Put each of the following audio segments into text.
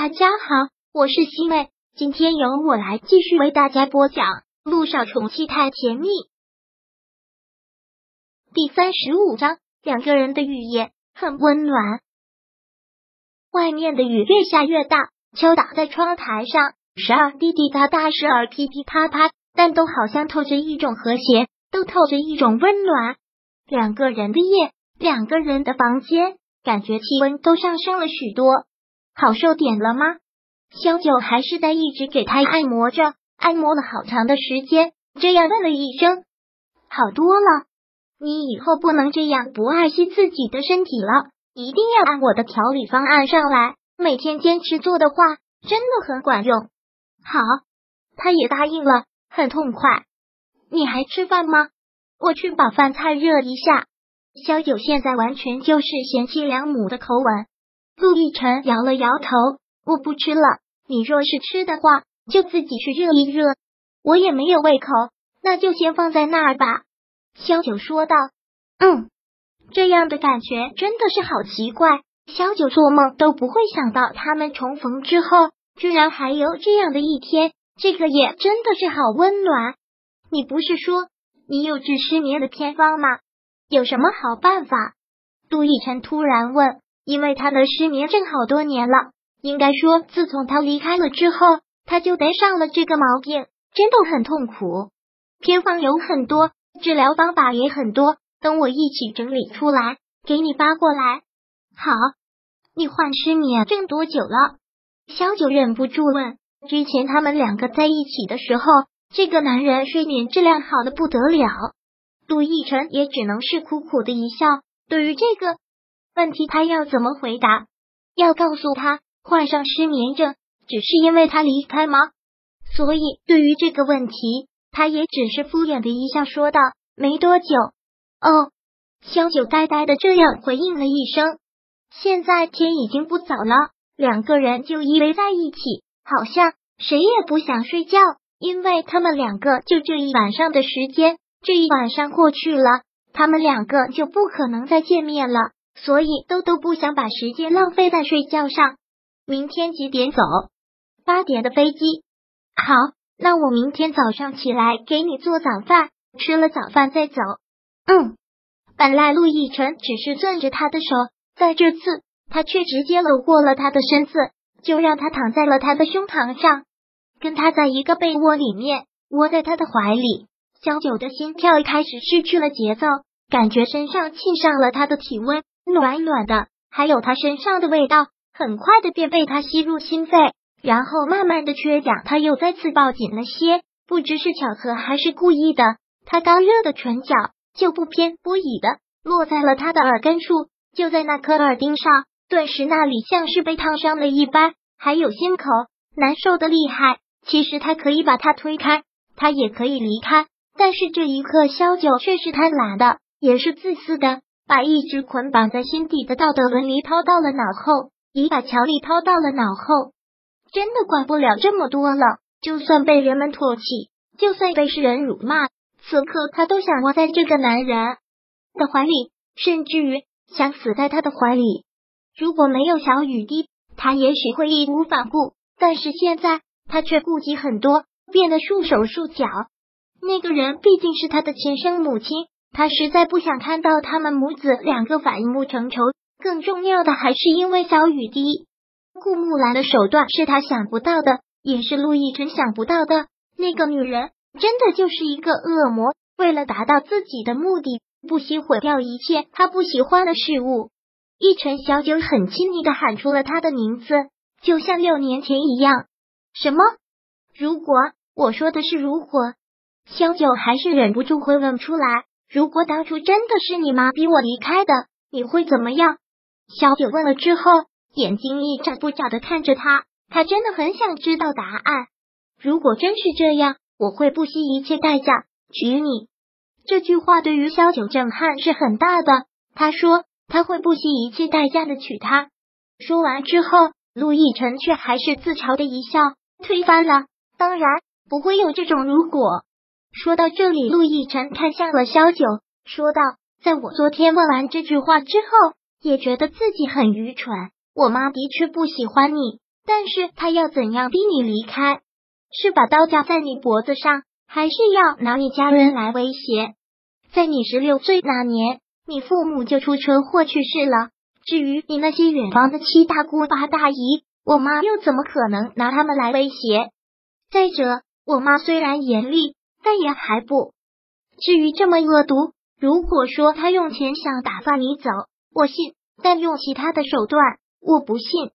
大家好，我是西妹，今天由我来继续为大家播讲《路上宠妻太甜蜜》第三十五章。两个人的语言很温暖。外面的雨越下越大，敲打在窗台上，时而滴滴答答，时而噼噼啪啪，但都好像透着一种和谐，都透着一种温暖。两个人的夜，两个人的房间，感觉气温都上升了许多。好受点了吗？萧九还是在一直给他按摩着，按摩了好长的时间，这样问了一声：“好多了。”你以后不能这样不爱惜自己的身体了，一定要按我的调理方案上来，每天坚持做的话，真的很管用。好，他也答应了，很痛快。你还吃饭吗？我去把饭菜热一下。萧九现在完全就是贤妻良母的口吻。陆亦辰摇了摇头，我不吃了。你若是吃的话，就自己去热一热。我也没有胃口，那就先放在那儿吧。萧九说道：“嗯，这样的感觉真的是好奇怪。萧九做梦都不会想到，他们重逢之后，居然还有这样的一天。这个夜真的是好温暖。你不是说你有治失眠的偏方吗？有什么好办法？”杜奕晨突然问。因为他的失眠症好多年了，应该说自从他离开了之后，他就得上了这个毛病，真的很痛苦。偏方有很多，治疗方法也很多，等我一起整理出来给你发过来。好，你患失眠症多久了？萧九忍不住问。之前他们两个在一起的时候，这个男人睡眠质量好的不得了。杜奕晨也只能是苦苦的一笑。对于这个。问题他要怎么回答？要告诉他患上失眠症只是因为他离开吗？所以对于这个问题，他也只是敷衍的一笑，说道：“没多久。”哦，萧九呆呆的这样回应了一声。现在天已经不早了，两个人就依偎在一起，好像谁也不想睡觉，因为他们两个就这一晚上的时间，这一晚上过去了，他们两个就不可能再见面了。所以都都不想把时间浪费在睡觉上。明天几点走？八点的飞机。好，那我明天早上起来给你做早饭，吃了早饭再走。嗯。本来陆亦辰只是攥着他的手，在这次他却直接搂过了他的身子，就让他躺在了他的胸膛上，跟他在一个被窝里面窝在他的怀里。小九的心跳开始失去了节奏，感觉身上沁上了他的体温。暖暖的，还有他身上的味道，很快的便被他吸入心肺，然后慢慢的缺氧，他又再次抱紧了些。不知是巧合还是故意的，他刚热的唇角就不偏不倚的落在了他的耳根处，就在那颗耳钉上，顿时那里像是被烫伤了一般，还有心口难受的厉害。其实他可以把他推开，他也可以离开，但是这一刻，萧九却是贪婪的，也是自私的。把一直捆绑在心底的道德伦理抛到了脑后，也把乔丽抛到了脑后。真的管不了这么多了。就算被人们唾弃，就算被世人辱骂，此刻他都想窝在这个男人的怀里，甚至于想死在他的怀里。如果没有小雨滴，他也许会义无反顾。但是现在他却顾及很多，变得束手束脚。那个人毕竟是他的亲生母亲。他实在不想看到他们母子两个反目成仇，更重要的还是因为小雨滴。顾木兰的手段是他想不到的，也是陆亦辰想不到的。那个女人真的就是一个恶魔，为了达到自己的目的，不惜毁掉一切他不喜欢的事物。一晨小九很亲昵的喊出了他的名字，就像六年前一样。什么？如果我说的是如果，小九还是忍不住会问出来。如果当初真的是你妈逼我离开的，你会怎么样？小九问了之后，眼睛一眨不眨的看着他，他真的很想知道答案。如果真是这样，我会不惜一切代价娶你。这句话对于萧九震撼是很大的。他说他会不惜一切代价的娶她。说完之后，陆亦辰却还是自嘲的一笑，推翻了。当然不会有这种如果。说到这里，陆亦辰看向了萧九，说道：“在我昨天问完这句话之后，也觉得自己很愚蠢。我妈的确不喜欢你，但是她要怎样逼你离开？是把刀架在你脖子上，还是要拿你家人来威胁？在你十六岁那年，你父母就出车祸去世了。至于你那些远房的七大姑八大姨，我妈又怎么可能拿他们来威胁？再者，我妈虽然严厉，但也还不至于这么恶毒。如果说他用钱想打发你走，我信；但用其他的手段，我不信。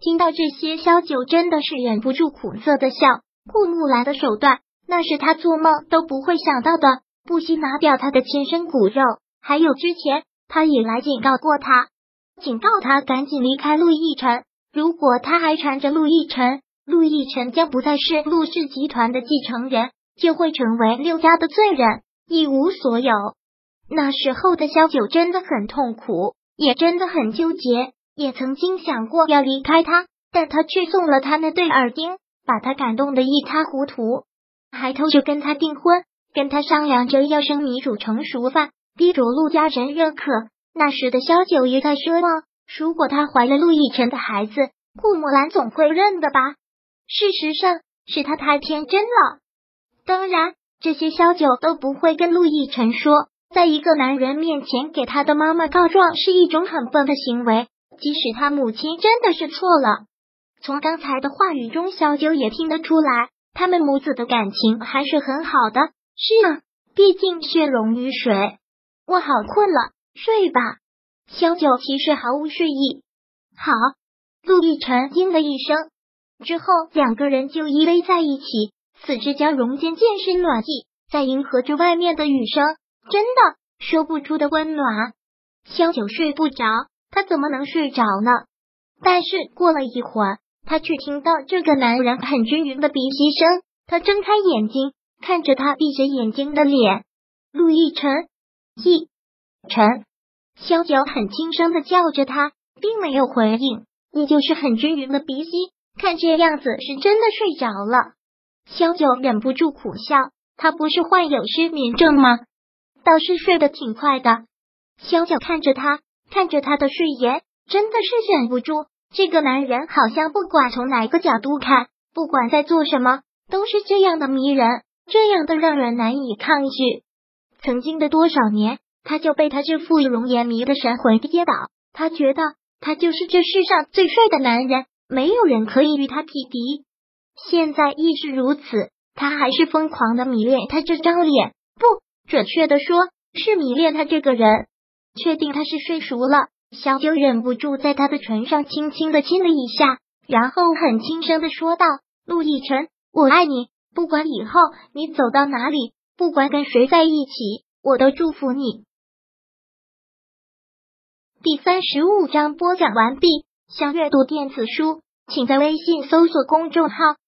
听到这些，萧九真的是忍不住苦涩的笑。顾木兰的手段，那是他做梦都不会想到的。不惜拿掉他的亲生骨肉，还有之前他也来警告过他，警告他赶紧离开陆亦辰。如果他还缠着陆亦辰，陆亦辰将不再是陆氏集团的继承人，就会成为六家的罪人，一无所有。那时候的萧九真的很痛苦，也真的很纠结。也曾经想过要离开他，但他却送了他那对耳钉，把他感动的一塌糊涂，还偷着跟他订婚，跟他商量着要生米煮成熟饭，逼着陆家人认可。那时的萧九也在奢望，如果他怀了陆亦辰的孩子，顾木兰总会认的吧？事实上是他太天真了。当然，这些萧九都不会跟陆亦辰说，在一个男人面前给他的妈妈告状是一种很笨的行为。即使他母亲真的是错了，从刚才的话语中，小九也听得出来，他们母子的感情还是很好的。是啊，毕竟血溶于水。我好困了，睡吧。小九其实毫无睡意。好，陆亦辰应了一声之后，两个人就依偎在一起，四肢交融间渐是暖意，在迎合着外面的雨声，真的说不出的温暖。萧九睡不着。他怎么能睡着呢？但是过了一会儿，他却听到这个男人很均匀的鼻息声。他睁开眼睛，看着他闭着眼睛的脸。陆亦辰，亦辰，萧九很轻声的叫着他，并没有回应，依旧是很均匀的鼻息。看这样子，是真的睡着了。萧九忍不住苦笑，他不是患有失眠症吗？倒是睡得挺快的。萧九看着他。看着他的睡颜，真的是忍不住。这个男人好像不管从哪个角度看，不管在做什么，都是这样的迷人，这样的让人难以抗拒。曾经的多少年，他就被他这副容颜迷得神魂颠倒。他觉得他就是这世上最帅的男人，没有人可以与他匹敌。现在亦是如此，他还是疯狂的迷恋他这张脸，不准确的说，是迷恋他这个人。确定他是睡熟了，小九忍不住在他的唇上轻轻的亲了一下，然后很轻声的说道：“陆亦辰，我爱你，不管以后你走到哪里，不管跟谁在一起，我都祝福你。”第三十五章播讲完毕。想阅读电子书，请在微信搜索公众号“